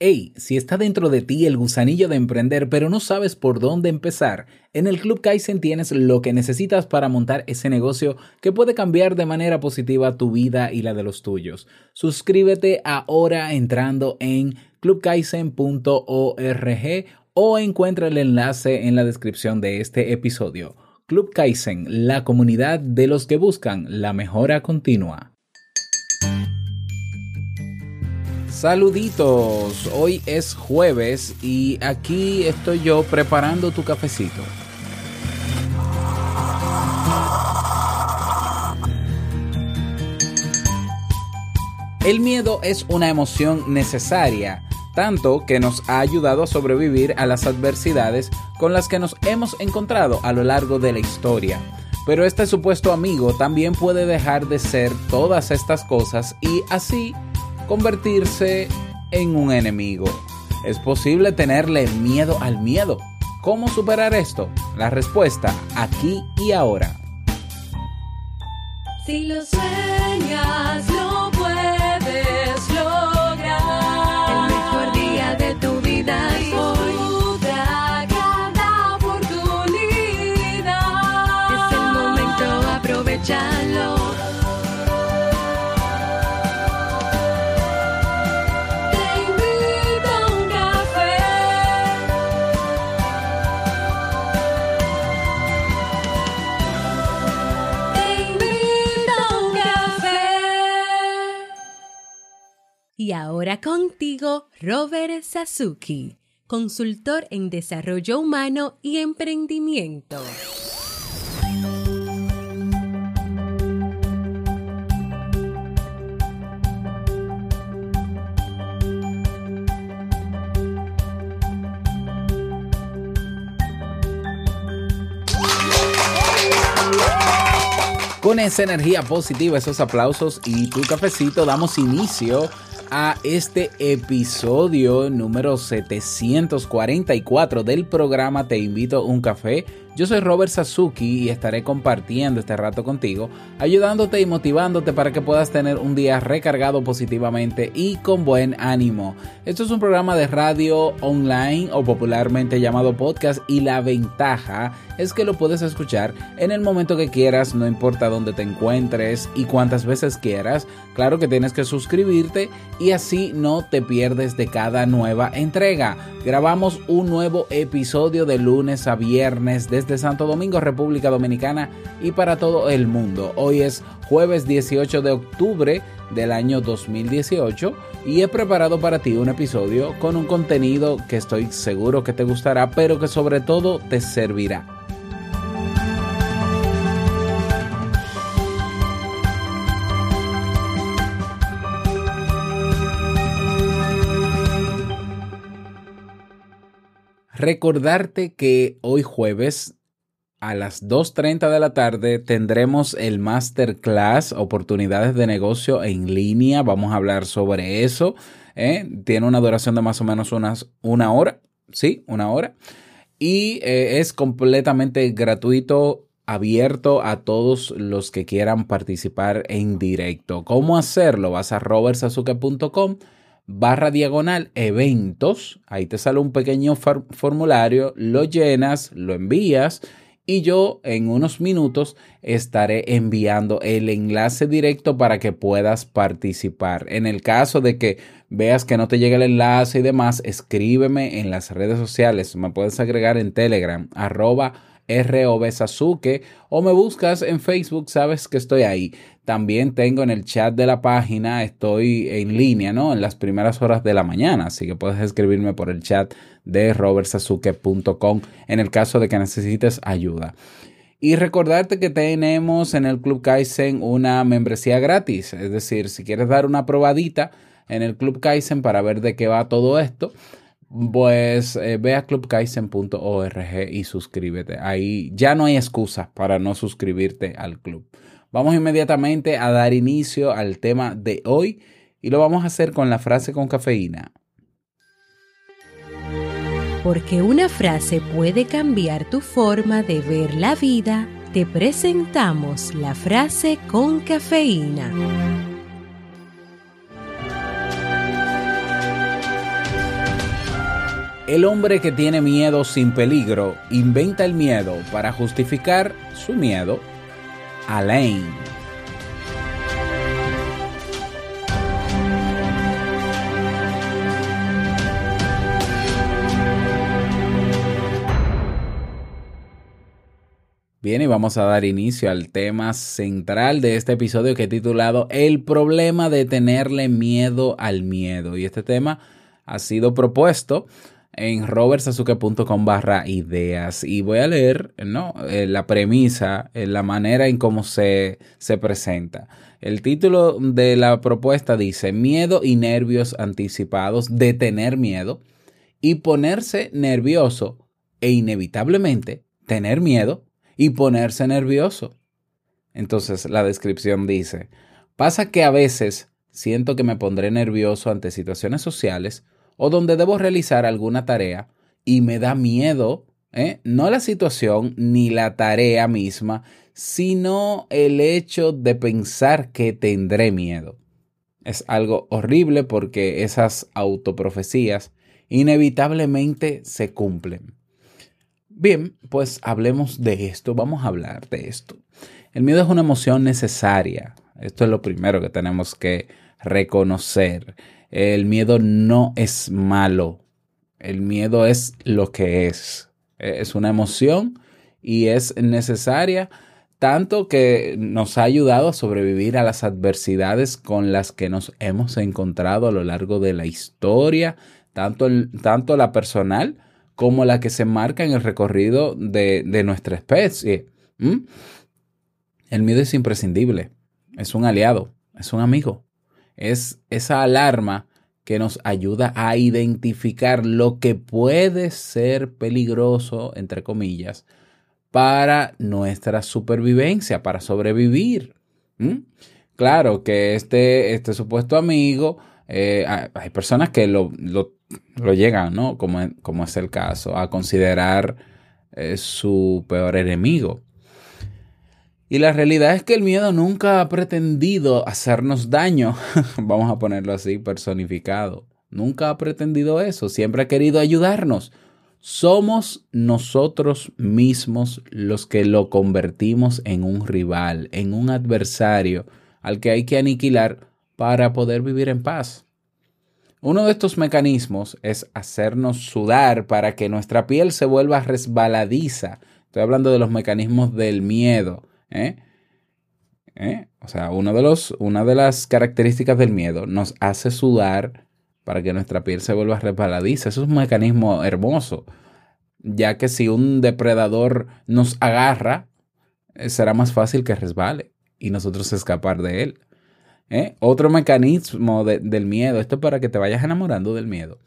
Hey, si está dentro de ti el gusanillo de emprender pero no sabes por dónde empezar, en el Club Kaizen tienes lo que necesitas para montar ese negocio que puede cambiar de manera positiva tu vida y la de los tuyos. Suscríbete ahora entrando en clubkaizen.org o encuentra el enlace en la descripción de este episodio. Club Kaizen, la comunidad de los que buscan la mejora continua. Saluditos, hoy es jueves y aquí estoy yo preparando tu cafecito. El miedo es una emoción necesaria, tanto que nos ha ayudado a sobrevivir a las adversidades con las que nos hemos encontrado a lo largo de la historia. Pero este supuesto amigo también puede dejar de ser todas estas cosas y así convertirse en un enemigo. ¿Es posible tenerle miedo al miedo? ¿Cómo superar esto? La respuesta aquí y ahora. Si lo lo Y ahora contigo, Robert Sasuki, consultor en desarrollo humano y emprendimiento. Con esa energía positiva, esos aplausos y tu cafecito, damos inicio a este episodio número 744 del programa Te invito a un café. Yo soy Robert Sasuki y estaré compartiendo este rato contigo, ayudándote y motivándote para que puedas tener un día recargado positivamente y con buen ánimo. Esto es un programa de radio online o popularmente llamado podcast y la ventaja es que lo puedes escuchar en el momento que quieras, no importa dónde te encuentres y cuántas veces quieras. Claro que tienes que suscribirte y así no te pierdes de cada nueva entrega. Grabamos un nuevo episodio de lunes a viernes desde Santo Domingo, República Dominicana y para todo el mundo. Hoy es jueves 18 de octubre del año 2018 y he preparado para ti un episodio con un contenido que estoy seguro que te gustará, pero que sobre todo te servirá. Recordarte que hoy jueves a las 2.30 de la tarde tendremos el masterclass Oportunidades de Negocio en línea. Vamos a hablar sobre eso. ¿eh? Tiene una duración de más o menos unas, una hora. Sí, una hora. Y eh, es completamente gratuito, abierto a todos los que quieran participar en directo. ¿Cómo hacerlo? Vas a robertsazuke.com barra diagonal eventos. Ahí te sale un pequeño formulario, lo llenas, lo envías y yo en unos minutos estaré enviando el enlace directo para que puedas participar. En el caso de que veas que no te llega el enlace y demás, escríbeme en las redes sociales. Me puedes agregar en Telegram, arroba Sasuke o me buscas en Facebook, sabes que estoy ahí. También tengo en el chat de la página, estoy en línea, ¿no? En las primeras horas de la mañana, así que puedes escribirme por el chat de robertsasuke.com en el caso de que necesites ayuda. Y recordarte que tenemos en el Club Kaizen una membresía gratis, es decir, si quieres dar una probadita en el Club Kaizen para ver de qué va todo esto, pues eh, ve a clubkaizen.org y suscríbete. Ahí ya no hay excusas para no suscribirte al club. Vamos inmediatamente a dar inicio al tema de hoy y lo vamos a hacer con la frase con cafeína. Porque una frase puede cambiar tu forma de ver la vida, te presentamos la frase con cafeína. El hombre que tiene miedo sin peligro inventa el miedo para justificar su miedo. Alain. Bien, y vamos a dar inicio al tema central de este episodio que he titulado El problema de tenerle miedo al miedo. Y este tema ha sido propuesto en robertsazuke.com barra ideas y voy a leer ¿no? Eh, la premisa, eh, la manera en cómo se, se presenta. El título de la propuesta dice miedo y nervios anticipados de tener miedo y ponerse nervioso e inevitablemente tener miedo y ponerse nervioso. Entonces la descripción dice, pasa que a veces siento que me pondré nervioso ante situaciones sociales o donde debo realizar alguna tarea y me da miedo, ¿eh? no la situación ni la tarea misma, sino el hecho de pensar que tendré miedo. Es algo horrible porque esas autoprofecías inevitablemente se cumplen. Bien, pues hablemos de esto, vamos a hablar de esto. El miedo es una emoción necesaria. Esto es lo primero que tenemos que reconocer. El miedo no es malo. El miedo es lo que es. Es una emoción y es necesaria tanto que nos ha ayudado a sobrevivir a las adversidades con las que nos hemos encontrado a lo largo de la historia, tanto, el, tanto la personal como la que se marca en el recorrido de, de nuestra especie. El miedo es imprescindible, es un aliado, es un amigo, es esa alarma que nos ayuda a identificar lo que puede ser peligroso, entre comillas, para nuestra supervivencia, para sobrevivir. ¿Mm? Claro que este, este supuesto amigo, eh, hay personas que lo, lo llegan, ¿no? Como, como es el caso, a considerar eh, su peor enemigo. Y la realidad es que el miedo nunca ha pretendido hacernos daño, vamos a ponerlo así, personificado. Nunca ha pretendido eso, siempre ha querido ayudarnos. Somos nosotros mismos los que lo convertimos en un rival, en un adversario al que hay que aniquilar para poder vivir en paz. Uno de estos mecanismos es hacernos sudar para que nuestra piel se vuelva resbaladiza. Estoy hablando de los mecanismos del miedo. ¿Eh? ¿Eh? O sea, de los, una de las características del miedo nos hace sudar para que nuestra piel se vuelva resbaladiza. Eso es un mecanismo hermoso, ya que si un depredador nos agarra, eh, será más fácil que resbale y nosotros escapar de él. Otro mecanismo del miedo, esto es para que te vayas enamorando del miedo.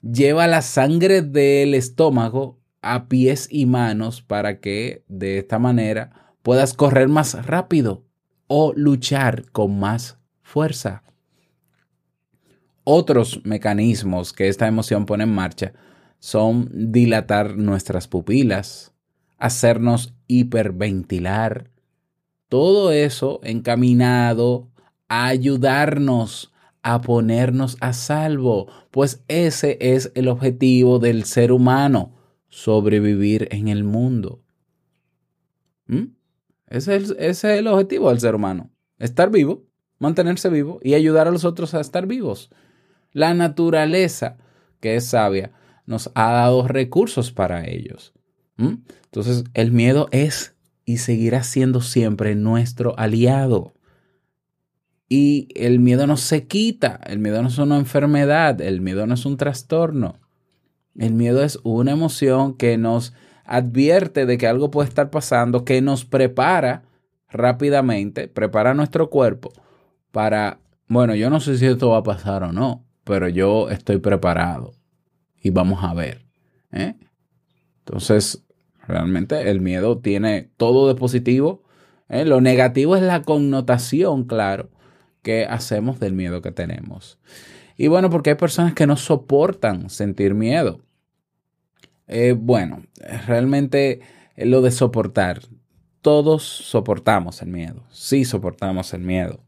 Lleva la sangre del estómago a pies y manos para que de esta manera puedas correr más rápido o luchar con más fuerza. Otros mecanismos que esta emoción pone en marcha son dilatar nuestras pupilas, hacernos hiperventilar, todo eso encaminado ayudarnos a ponernos a salvo, pues ese es el objetivo del ser humano, sobrevivir en el mundo. ¿Mm? Ese, es el, ese es el objetivo del ser humano, estar vivo, mantenerse vivo y ayudar a los otros a estar vivos. La naturaleza, que es sabia, nos ha dado recursos para ellos. Entonces, el miedo es y seguirá siendo siempre nuestro aliado. Y el miedo no se quita, el miedo no es una enfermedad, el miedo no es un trastorno. El miedo es una emoción que nos advierte de que algo puede estar pasando, que nos prepara rápidamente, prepara nuestro cuerpo para, bueno, yo no sé si esto va a pasar o no, pero yo estoy preparado y vamos a ver. ¿eh? Entonces, realmente el miedo tiene todo de positivo. ¿eh? Lo negativo es la connotación, claro, qué hacemos del miedo que tenemos. Y bueno, porque hay personas que no soportan sentir miedo. Eh, bueno, realmente lo de soportar, todos soportamos el miedo, sí soportamos el miedo.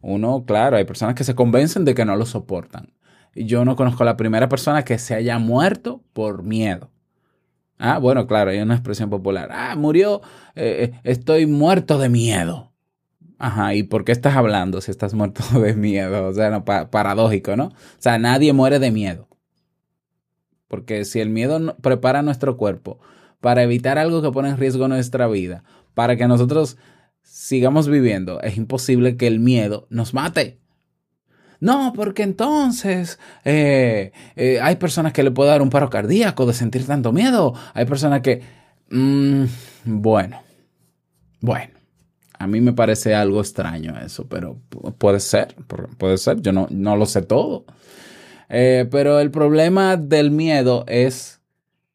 Uno, claro, hay personas que se convencen de que no lo soportan. yo no conozco a la primera persona que se haya muerto por miedo. Ah, bueno, claro, hay una expresión popular. Ah, murió, eh, eh, estoy muerto de miedo. Ajá, ¿y por qué estás hablando si estás muerto de miedo? O sea, no, pa- paradójico, ¿no? O sea, nadie muere de miedo. Porque si el miedo prepara nuestro cuerpo para evitar algo que pone en riesgo nuestra vida, para que nosotros sigamos viviendo, es imposible que el miedo nos mate. No, porque entonces eh, eh, hay personas que le puede dar un paro cardíaco de sentir tanto miedo. Hay personas que... mm, bueno, bueno. A mí me parece algo extraño eso, pero pu- puede ser, pu- puede ser. Yo no, no lo sé todo. Eh, pero el problema del miedo es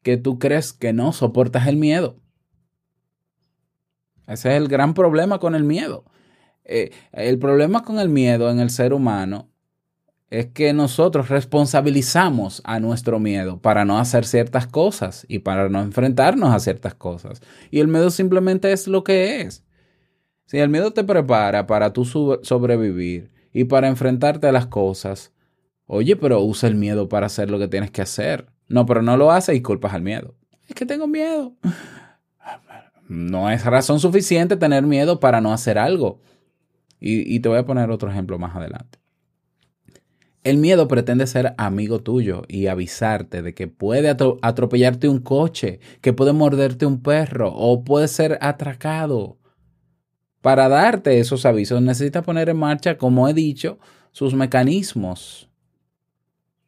que tú crees que no soportas el miedo. Ese es el gran problema con el miedo. Eh, el problema con el miedo en el ser humano es que nosotros responsabilizamos a nuestro miedo para no hacer ciertas cosas y para no enfrentarnos a ciertas cosas. Y el miedo simplemente es lo que es. Si el miedo te prepara para tú sobrevivir y para enfrentarte a las cosas, oye, pero usa el miedo para hacer lo que tienes que hacer. No, pero no lo haces y culpas al miedo. Es que tengo miedo. No es razón suficiente tener miedo para no hacer algo. Y, te voy a poner otro ejemplo más adelante. El miedo pretende ser amigo tuyo y avisarte de que puede atro- atropellarte un coche, que puede morderte un perro o puede ser atracado. Para darte esos avisos necesita poner en marcha, como he dicho, sus mecanismos.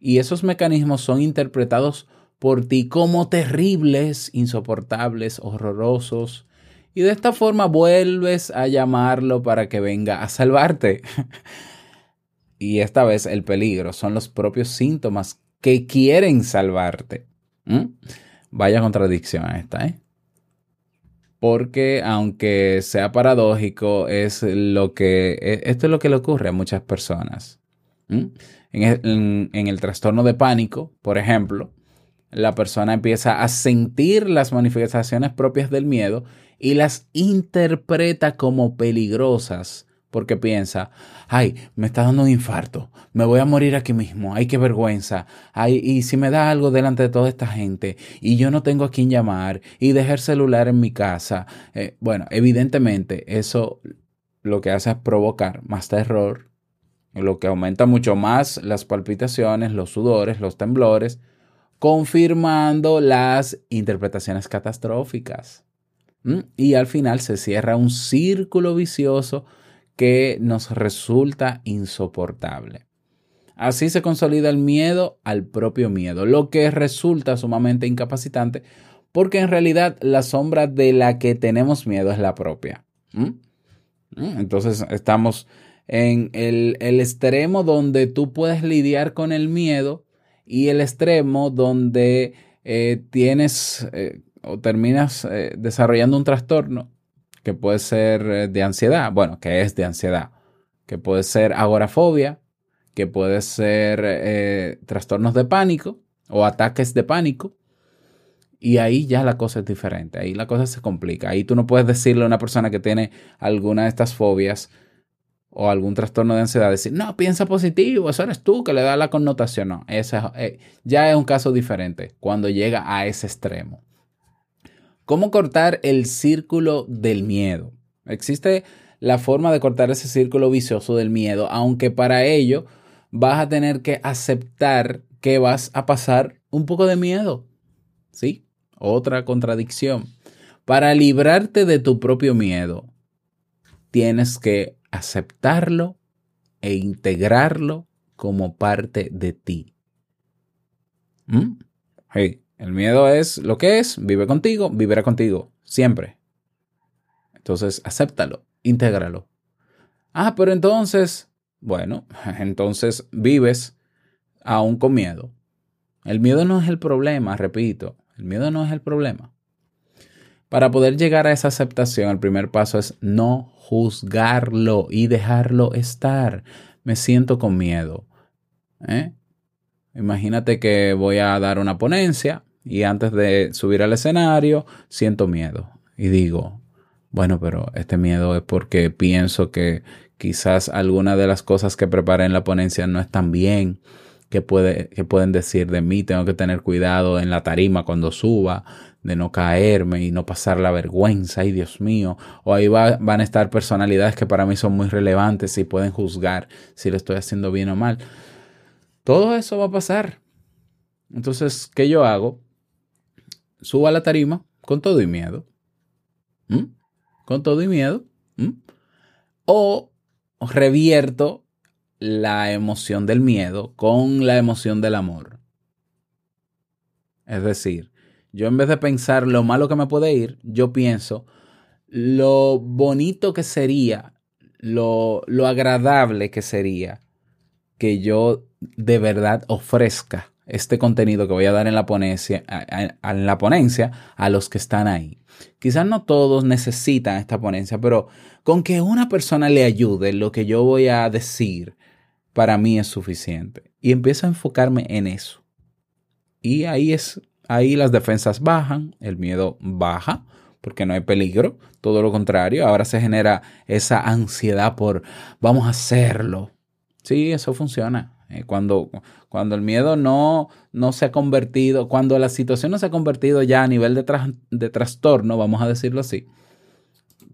Y esos mecanismos son interpretados por ti como terribles, insoportables, horrorosos. Y de esta forma vuelves a llamarlo para que venga a salvarte. y esta vez el peligro son los propios síntomas que quieren salvarte. ¿Mm? Vaya contradicción esta, ¿eh? Porque aunque sea paradójico, es lo que e- esto es lo que le ocurre a muchas personas. ¿Mm? En el, en- el trastorno de pánico, por ejemplo, la persona empieza a sentir las manifestaciones propias del miedo y las interpreta como peligrosas porque piensa, ay, me está dando un infarto, me voy a morir aquí mismo, ay, qué vergüenza, ay, y si me da algo delante de toda esta gente y yo no tengo a quién llamar y dejar el celular en mi casa. Eh, bueno, evidentemente eso lo que hace es provocar más terror, lo que aumenta mucho más las palpitaciones, los sudores, los temblores, confirmando las interpretaciones catastróficas. ¿Mm? Y al final se cierra un círculo vicioso que nos resulta insoportable. Así se consolida el miedo al propio miedo, lo que resulta sumamente incapacitante porque en realidad la sombra de la que tenemos miedo es la propia. ¿Mm? ¿Mm? Entonces estamos en el, el extremo donde tú puedes lidiar con el miedo y el extremo donde eh, tienes eh, o terminas eh, desarrollando un trastorno que puede ser de ansiedad, bueno, que es de ansiedad, que puede ser agorafobia, que puede ser trastornos de pánico o ataques de pánico. Y ahí ya la cosa es diferente, ahí la cosa se complica. Ahí tú no puedes decirle a una persona que tiene alguna de estas fobias o algún trastorno de ansiedad, decir, no, piensa positivo, eso eres tú que le da la connotación. No, esa, eh, ya es un caso diferente cuando llega a ese extremo. ¿Cómo cortar el círculo del miedo? Existe la forma de cortar ese círculo vicioso del miedo, aunque para ello vas a tener que aceptar que vas a pasar un poco de miedo. ¿Sí? Otra contradicción. Para librarte de tu propio miedo, tienes que aceptarlo e integrarlo como parte de ti. ¿Mm? El miedo es lo que es, vive contigo, vivirá contigo, siempre. Entonces, acéptalo, intégralo. Ah, pero entonces, bueno, entonces vives aún con miedo. El miedo no es el problema, repito, el miedo no es el problema. Para poder llegar a esa aceptación, el primer paso es no juzgarlo y dejarlo estar. Me siento con miedo. ¿eh? Imagínate que voy a dar una ponencia y antes de subir al escenario siento miedo y digo, bueno, pero este miedo es porque pienso que quizás alguna de las cosas que preparé en la ponencia no están bien que, puede, que pueden decir de mí, tengo que tener cuidado en la tarima cuando suba, de no caerme y no pasar la vergüenza, ay Dios mío, o ahí va- van a estar personalidades que para mí son muy relevantes y pueden juzgar si lo estoy haciendo bien o mal. Todo eso va a pasar. Entonces, ¿qué yo hago? Subo a la tarima con todo y miedo. ¿Mm? Con todo y miedo. ¿Mm? O revierto la emoción del miedo con la emoción del amor. Es decir, yo en vez de pensar lo malo que me puede ir, yo pienso lo bonito que sería, lo, lo agradable que sería que yo de verdad ofrezca este contenido que voy a dar en la ponencia, a, en la ponencia a los que están ahí. Quizás no todos necesitan esta ponencia, pero con que una persona le ayude lo que yo voy a decir, para mí es suficiente. Y empiezo a enfocarme en eso. Y ahí es, ahí las defensas bajan, el miedo baja, porque no hay peligro. Todo lo contrario, ahora se genera esa ansiedad por vamos a hacerlo. Sí, eso funciona. Eh, cuando, cuando el miedo no, no se ha convertido, cuando la situación no se ha convertido ya a nivel de, de trastorno, vamos a decirlo así,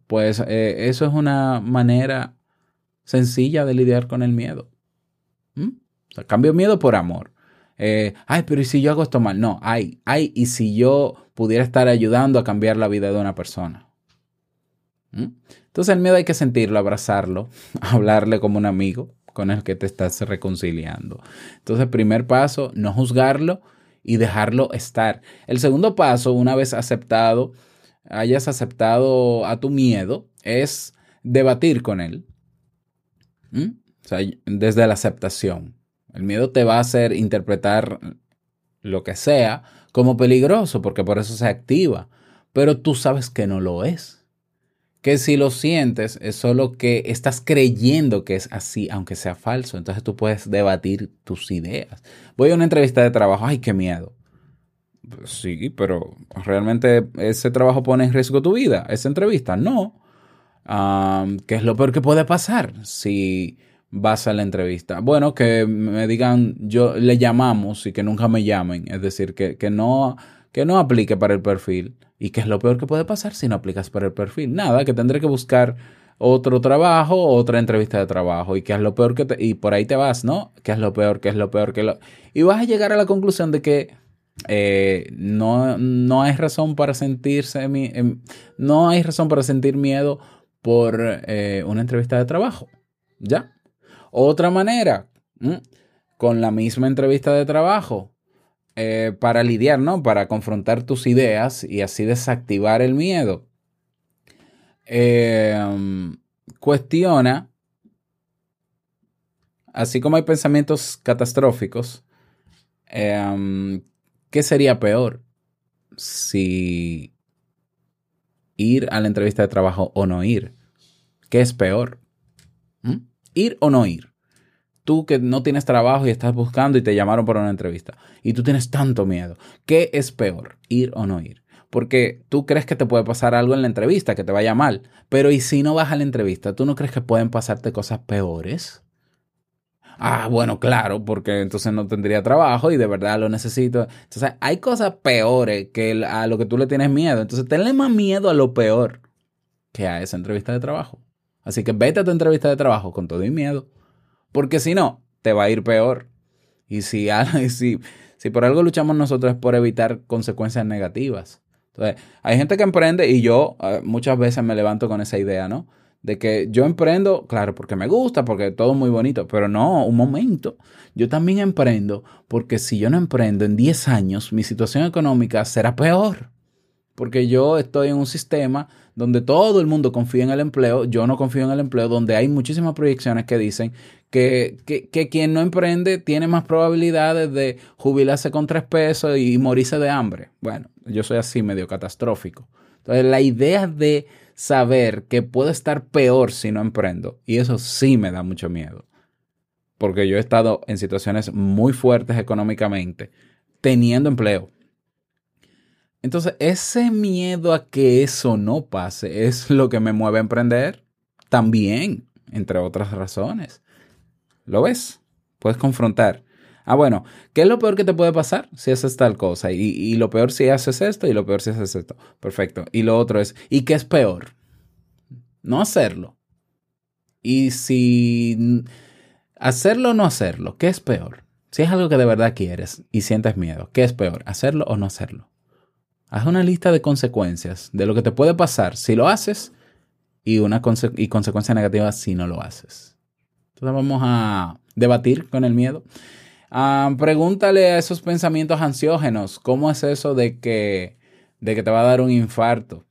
pues eh, eso es una manera sencilla de lidiar con el miedo. ¿Mm? O sea, cambio miedo por amor. Eh, ay, pero ¿y si yo hago esto mal? No, ay, ay, ¿y si yo pudiera estar ayudando a cambiar la vida de una persona? ¿Mm? Entonces el miedo hay que sentirlo, abrazarlo, hablarle como un amigo con el que te estás reconciliando. Entonces, primer paso, no juzgarlo y dejarlo estar. El segundo paso, una vez aceptado, hayas aceptado a tu miedo, es debatir con él. ¿Mm? O sea, desde la aceptación. El miedo te va a hacer interpretar lo que sea como peligroso, porque por eso se activa. Pero tú sabes que no lo es. Que si lo sientes es solo que estás creyendo que es así, aunque sea falso. Entonces tú puedes debatir tus ideas. Voy a una entrevista de trabajo, ay, qué miedo. Sí, pero realmente ese trabajo pone en riesgo tu vida, esa entrevista. No. Um, ¿Qué es lo peor que puede pasar si vas a la entrevista? Bueno, que me digan, yo le llamamos y que nunca me llamen. Es decir, que, que, no, que no aplique para el perfil. ¿Y qué es lo peor que puede pasar si no aplicas para el perfil? Nada, que tendré que buscar otro trabajo, otra entrevista de trabajo. ¿Y qué es lo peor que te... Y por ahí te vas, ¿no? ¿Qué es lo peor? ¿Qué es lo peor? ¿Qué es lo... Y vas a llegar a la conclusión de que eh, no, no hay razón para sentirse... mi- em, No hay razón para sentir miedo por eh, una entrevista de trabajo. ¿Ya? Otra manera, con la misma entrevista de trabajo, eh, para lidiar, ¿no? Para confrontar tus ideas y así desactivar el miedo. Um, cuestiona, así como hay pensamientos catastróficos, um, ¿qué sería peor? Si ir a la entrevista de trabajo o no ir. ¿Qué es peor? ¿Ir o no ir? Tú que no tienes trabajo y estás buscando y te llamaron para una entrevista y tú tienes tanto miedo. ¿Qué es peor? ¿Ir o no ir? Porque tú crees que te puede pasar algo en la entrevista, que te vaya mal. Pero ¿y si no vas a la entrevista? ¿Tú no crees que pueden pasarte cosas peores? Ah, bueno, claro, porque entonces no tendría trabajo y de verdad lo necesito. Entonces, hay cosas peores que a lo que tú le tienes miedo. Entonces, tenle más miedo a lo peor que a esa entrevista de trabajo. Así que vete a tu entrevista de trabajo con todo y miedo. Porque si no, te va a ir peor. Y si, si, si por algo luchamos nosotros es por evitar consecuencias negativas. Entonces, hay gente que emprende y yo eh, muchas veces me levanto con esa idea, ¿no? De que yo emprendo, claro, porque me gusta, porque todo es muy bonito, pero no, un momento. Yo también emprendo porque si yo no emprendo en 10 años, mi situación económica será peor. Porque yo estoy en un sistema donde todo el mundo confía en el empleo, yo no confío en el empleo, donde hay muchísimas proyecciones que dicen que, que, que quien no emprende tiene más probabilidades de jubilarse con tres pesos y morirse de hambre. Bueno, yo soy así medio catastrófico. Entonces, la idea de saber que puedo estar peor si no emprendo, y eso sí me da mucho miedo, porque yo he estado en situaciones muy fuertes económicamente, teniendo empleo. Entonces, ese miedo a que eso no pase es lo que me mueve a emprender también, entre otras razones. ¿Lo ves? Puedes confrontar. Ah, bueno, ¿qué es lo peor que te puede pasar si haces tal cosa? Y, y lo peor si haces esto y lo peor si haces esto. Perfecto. Y lo otro es, ¿y qué es peor? No hacerlo. Y si hacerlo o no hacerlo, ¿qué es peor? Si es algo que de verdad quieres y sientes miedo, ¿qué es peor? ¿Hacerlo o no hacerlo? Haz una lista de consecuencias de lo que te puede pasar si lo haces y una conse y consecuencia negativa si no lo haces. Entonces vamos a debatir con el miedo. Ah, pregúntale a esos pensamientos ansiógenos, ¿cómo es eso de que, de que te va a dar un infarto?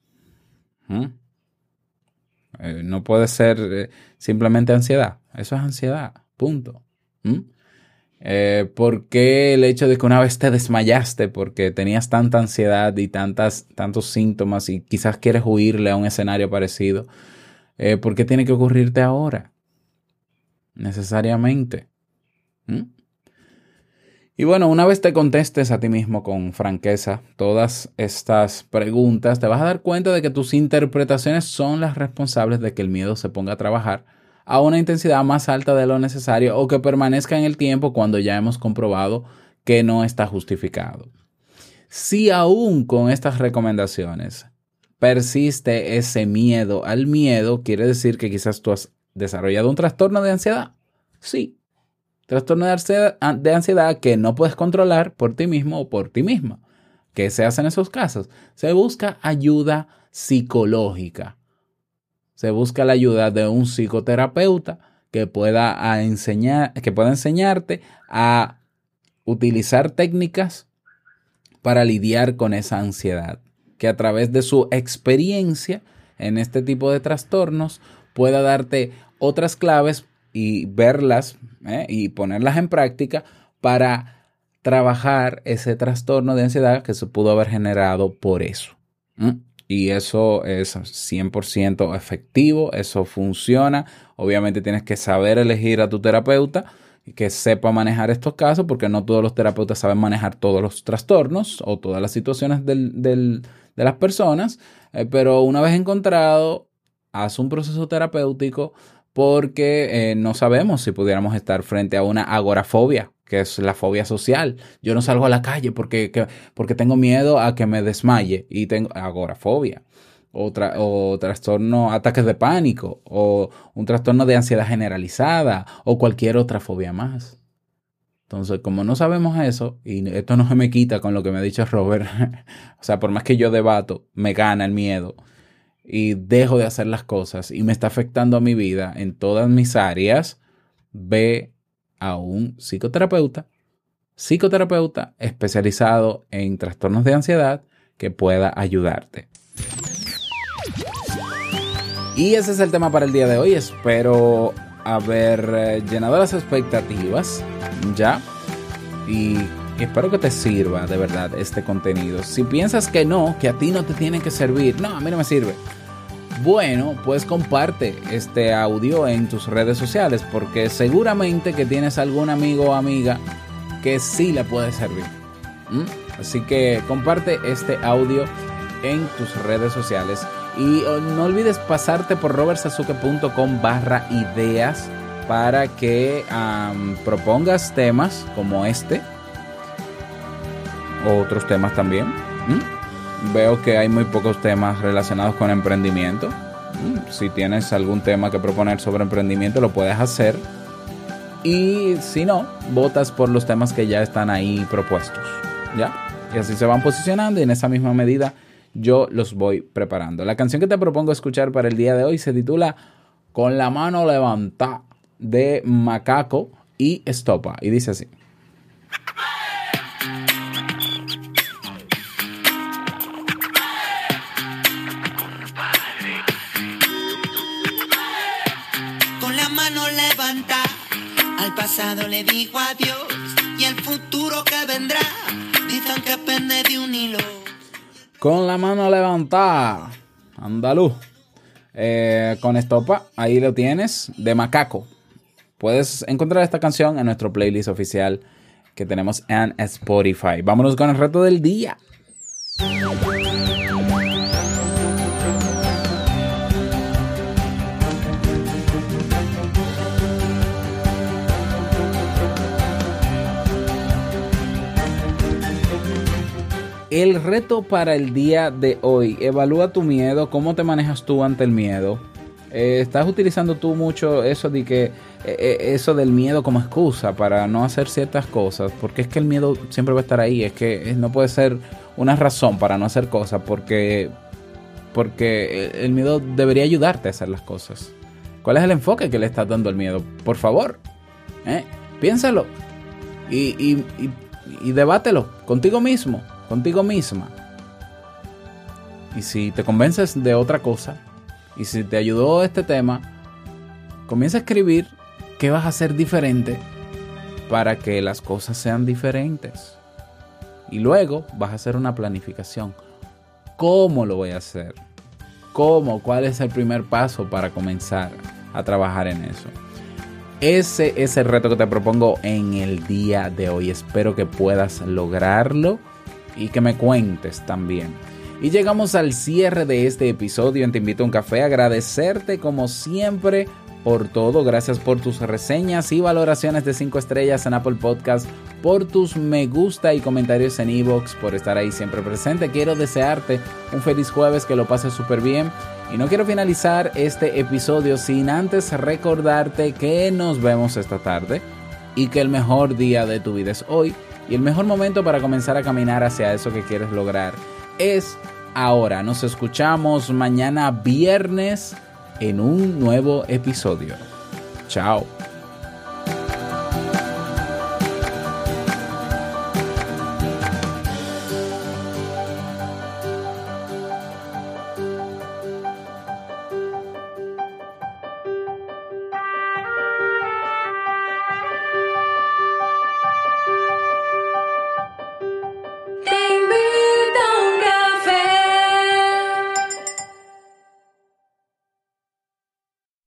¿Mm? Eh, no puede ser eh, simplemente ansiedad. Eso es ansiedad. Punto. ¿Mm? Eh, ¿Por qué el hecho de que una vez te desmayaste porque tenías tanta ansiedad y tantas, tantos síntomas y quizás quieres huirle a un escenario parecido? Eh, ¿Por qué tiene que ocurrirte ahora? Necesariamente. ¿Mm? Y bueno, una vez te contestes a ti mismo con franqueza todas estas preguntas, te vas a dar cuenta de que tus interpretaciones son las responsables de que el miedo se ponga a trabajar a una intensidad más alta de lo necesario o que permanezca en el tiempo cuando ya hemos comprobado que no está justificado. Si aún con estas recomendaciones persiste ese miedo al miedo, quiere decir que quizás tú has desarrollado un trastorno de ansiedad. Sí, trastorno de ansiedad, ansiedad que no puedes controlar por ti mismo o por ti misma. ¿Qué se hace en esos casos? Se busca ayuda psicológica. Se busca la ayuda de un psicoterapeuta que pueda, enseñar, que pueda enseñarte a utilizar técnicas para lidiar con esa ansiedad. Que a través de su experiencia en este tipo de trastornos pueda darte otras claves y verlas ¿eh? y ponerlas en práctica para trabajar ese trastorno de ansiedad que se pudo haber generado por eso. Y eso es 100% efectivo, eso funciona. Obviamente tienes que saber elegir a tu terapeuta y que sepa manejar estos casos, porque no todos los terapeutas saben manejar todos los trastornos o todas las situaciones del, del, de las personas. Eh, pero una vez encontrado, haz un proceso terapéutico porque eh, no sabemos si pudiéramos estar frente a una agorafobia, que es la fobia social. Yo no salgo a la calle porque, que, porque tengo miedo a que me desmaye y tengo agorafobia. O, tra o trastorno, ataques de pánico, o un trastorno de ansiedad generalizada, o cualquier otra fobia más. Entonces, como no sabemos eso, y esto no se me quita con lo que me ha dicho Robert, o sea, por más que yo debato, me gana el miedo y dejo de hacer las cosas y me está afectando a mi vida en todas mis áreas, ve a un psicoterapeuta, psicoterapeuta especializado en trastornos de ansiedad que pueda ayudarte. Y ese es el tema para el día de hoy. Espero haber eh, llenado las expectativas ya. Y espero que te sirva de verdad este contenido. Si piensas que no, que a ti no te tiene que servir, no, a mí no me sirve. Bueno, pues comparte este audio en tus redes sociales porque seguramente que tienes algún amigo o amiga que sí le puede servir. ¿Mm? Así que comparte este audio en tus redes sociales y oh, no olvides pasarte por robertsazuke.com barra ideas para que propongas temas como este otros temas también. ¿Mm? Veo que hay muy pocos temas relacionados con emprendimiento. ¿Mm? Si tienes algún tema que proponer sobre emprendimiento, lo puedes hacer. Y si no, votas por los temas que ya están ahí propuestos. ¿Ya? Y así se van posicionando y en esa misma medida yo los voy preparando. La canción que te propongo escuchar para el día de hoy se titula Con la mano levantada de Macaco y Estopa. Y dice así. Le digo adiós y el futuro que vendrá, que de un hilo. Con la mano levantada. Andaluz. Eh, con estopa, ahí lo tienes, de macaco. Puedes encontrar esta canción en nuestro playlist oficial que tenemos en Spotify. Vámonos con el reto del día. El reto para el día de hoy, evalúa tu miedo, cómo te manejas tú ante el miedo. Eh, ¿Estás utilizando tú mucho eso de que eh, eso del miedo como excusa para no hacer ciertas cosas? Porque es que el miedo siempre va a estar ahí, es que no puede ser una razón para no hacer cosas porque porque el miedo debería ayudarte a hacer las cosas. ¿Cuál es el enfoque que le estás dando al miedo? Por favor, ¿eh? piénsalo y, y, y debátelo contigo mismo contigo misma. Y si te convences de otra cosa, y si te ayudó este tema, comienza a escribir qué vas a hacer diferente para que las cosas sean diferentes. Y luego vas a hacer una planificación. ¿Cómo lo voy a hacer? ¿Cómo? ¿Cuál es el primer paso para comenzar a trabajar en eso? Ese es el reto que te propongo en el día de hoy. Espero que puedas lograrlo y que me cuentes también. Y llegamos al cierre de este episodio Te invito a un café. Agradecerte como siempre por todo. Gracias por tus reseñas y valoraciones de 5 estrellas en Apple Podcast, por tus me gusta y comentarios en Evox, por estar ahí siempre presente. Quiero desearte un feliz jueves, que lo pases súper bien. Y no quiero finalizar este episodio sin antes recordarte que nos vemos esta tarde y que el mejor día de tu vida es hoy y el mejor momento para comenzar a caminar hacia eso que quieres lograr es ahora. Nos escuchamos mañana viernes en un nuevo episodio. Chao.